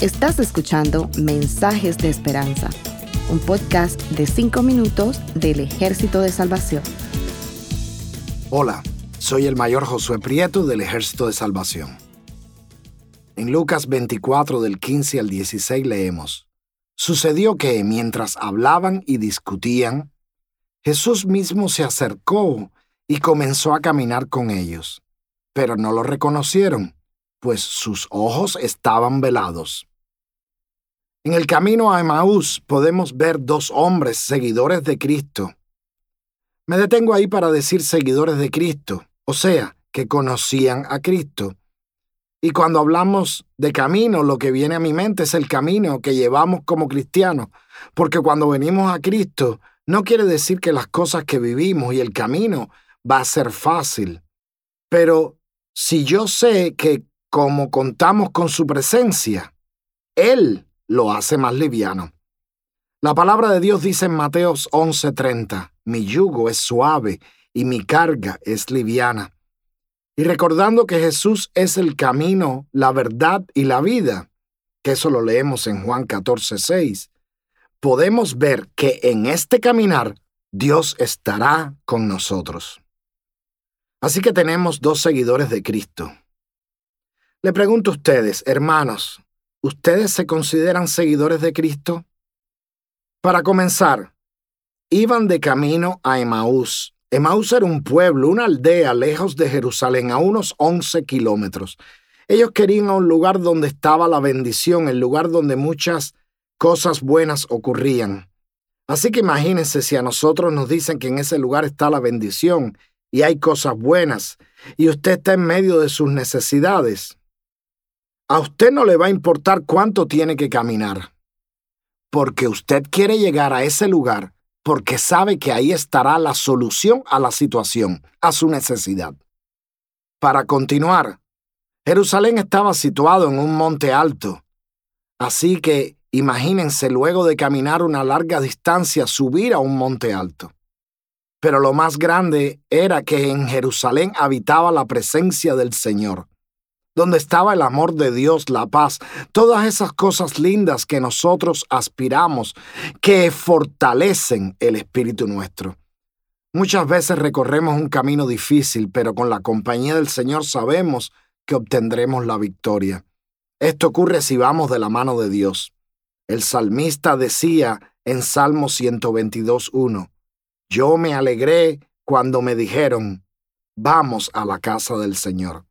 Estás escuchando Mensajes de Esperanza, un podcast de 5 minutos del Ejército de Salvación. Hola, soy el mayor Josué Prieto del Ejército de Salvación. En Lucas 24 del 15 al 16 leemos, Sucedió que mientras hablaban y discutían, Jesús mismo se acercó y comenzó a caminar con ellos, pero no lo reconocieron, pues sus ojos estaban velados. En el camino a Emaús podemos ver dos hombres seguidores de Cristo. Me detengo ahí para decir seguidores de Cristo, o sea, que conocían a Cristo. Y cuando hablamos de camino, lo que viene a mi mente es el camino que llevamos como cristianos, porque cuando venimos a Cristo, no quiere decir que las cosas que vivimos y el camino va a ser fácil. Pero si yo sé que como contamos con su presencia, Él lo hace más liviano. La palabra de Dios dice en Mateos 11:30, mi yugo es suave y mi carga es liviana. Y recordando que Jesús es el camino, la verdad y la vida, que eso lo leemos en Juan 14:6, podemos ver que en este caminar Dios estará con nosotros. Así que tenemos dos seguidores de Cristo. Le pregunto a ustedes, hermanos, ¿ustedes se consideran seguidores de Cristo? Para comenzar, iban de camino a Emaús. Emaús era un pueblo, una aldea lejos de Jerusalén, a unos 11 kilómetros. Ellos querían a un lugar donde estaba la bendición, el lugar donde muchas cosas buenas ocurrían. Así que imagínense si a nosotros nos dicen que en ese lugar está la bendición y hay cosas buenas y usted está en medio de sus necesidades. A usted no le va a importar cuánto tiene que caminar, porque usted quiere llegar a ese lugar porque sabe que ahí estará la solución a la situación, a su necesidad. Para continuar, Jerusalén estaba situado en un monte alto, así que imagínense luego de caminar una larga distancia subir a un monte alto. Pero lo más grande era que en Jerusalén habitaba la presencia del Señor, donde estaba el amor de Dios, la paz, todas esas cosas lindas que nosotros aspiramos, que fortalecen el espíritu nuestro. Muchas veces recorremos un camino difícil, pero con la compañía del Señor sabemos que obtendremos la victoria. Esto ocurre si vamos de la mano de Dios. El salmista decía en Salmo 122.1, yo me alegré cuando me dijeron, vamos a la casa del Señor.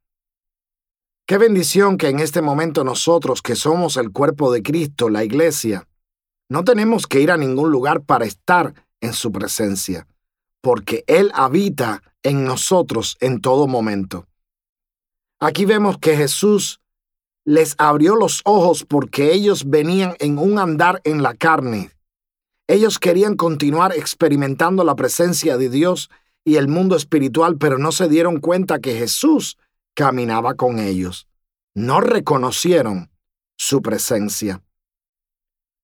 Qué bendición que en este momento nosotros, que somos el cuerpo de Cristo, la iglesia, no tenemos que ir a ningún lugar para estar en su presencia, porque Él habita en nosotros en todo momento. Aquí vemos que Jesús les abrió los ojos porque ellos venían en un andar en la carne, ellos querían continuar experimentando la presencia de Dios y el mundo espiritual, pero no se dieron cuenta que Jesús caminaba con ellos. No reconocieron su presencia.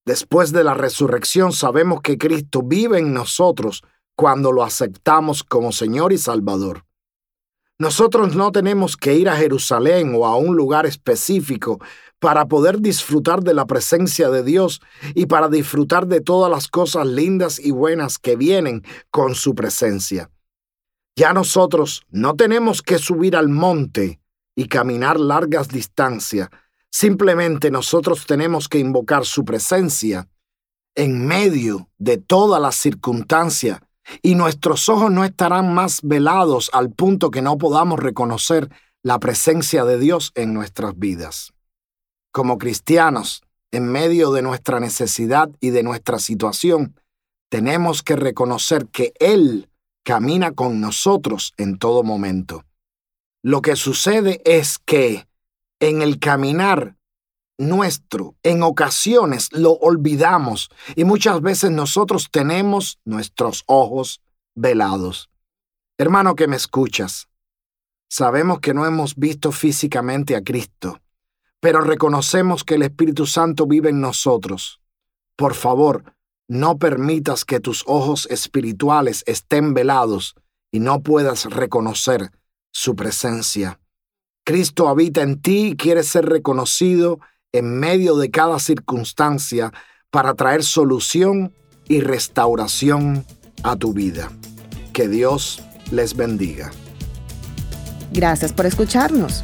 Después de la resurrección sabemos que Cristo vive en nosotros cuando lo aceptamos como Señor y Salvador. Nosotros no tenemos que ir a Jerusalén o a un lugar específico para poder disfrutar de la presencia de Dios y para disfrutar de todas las cosas lindas y buenas que vienen con su presencia. Ya nosotros no tenemos que subir al monte y caminar largas distancias, simplemente nosotros tenemos que invocar su presencia en medio de todas las circunstancias y nuestros ojos no estarán más velados al punto que no podamos reconocer la presencia de Dios en nuestras vidas. Como cristianos, en medio de nuestra necesidad y de nuestra situación, tenemos que reconocer que Él camina con nosotros en todo momento. Lo que sucede es que en el caminar nuestro, en ocasiones lo olvidamos y muchas veces nosotros tenemos nuestros ojos velados. Hermano que me escuchas, sabemos que no hemos visto físicamente a Cristo, pero reconocemos que el Espíritu Santo vive en nosotros. Por favor, no permitas que tus ojos espirituales estén velados y no puedas reconocer su presencia. Cristo habita en ti y quiere ser reconocido en medio de cada circunstancia para traer solución y restauración a tu vida. Que Dios les bendiga. Gracias por escucharnos.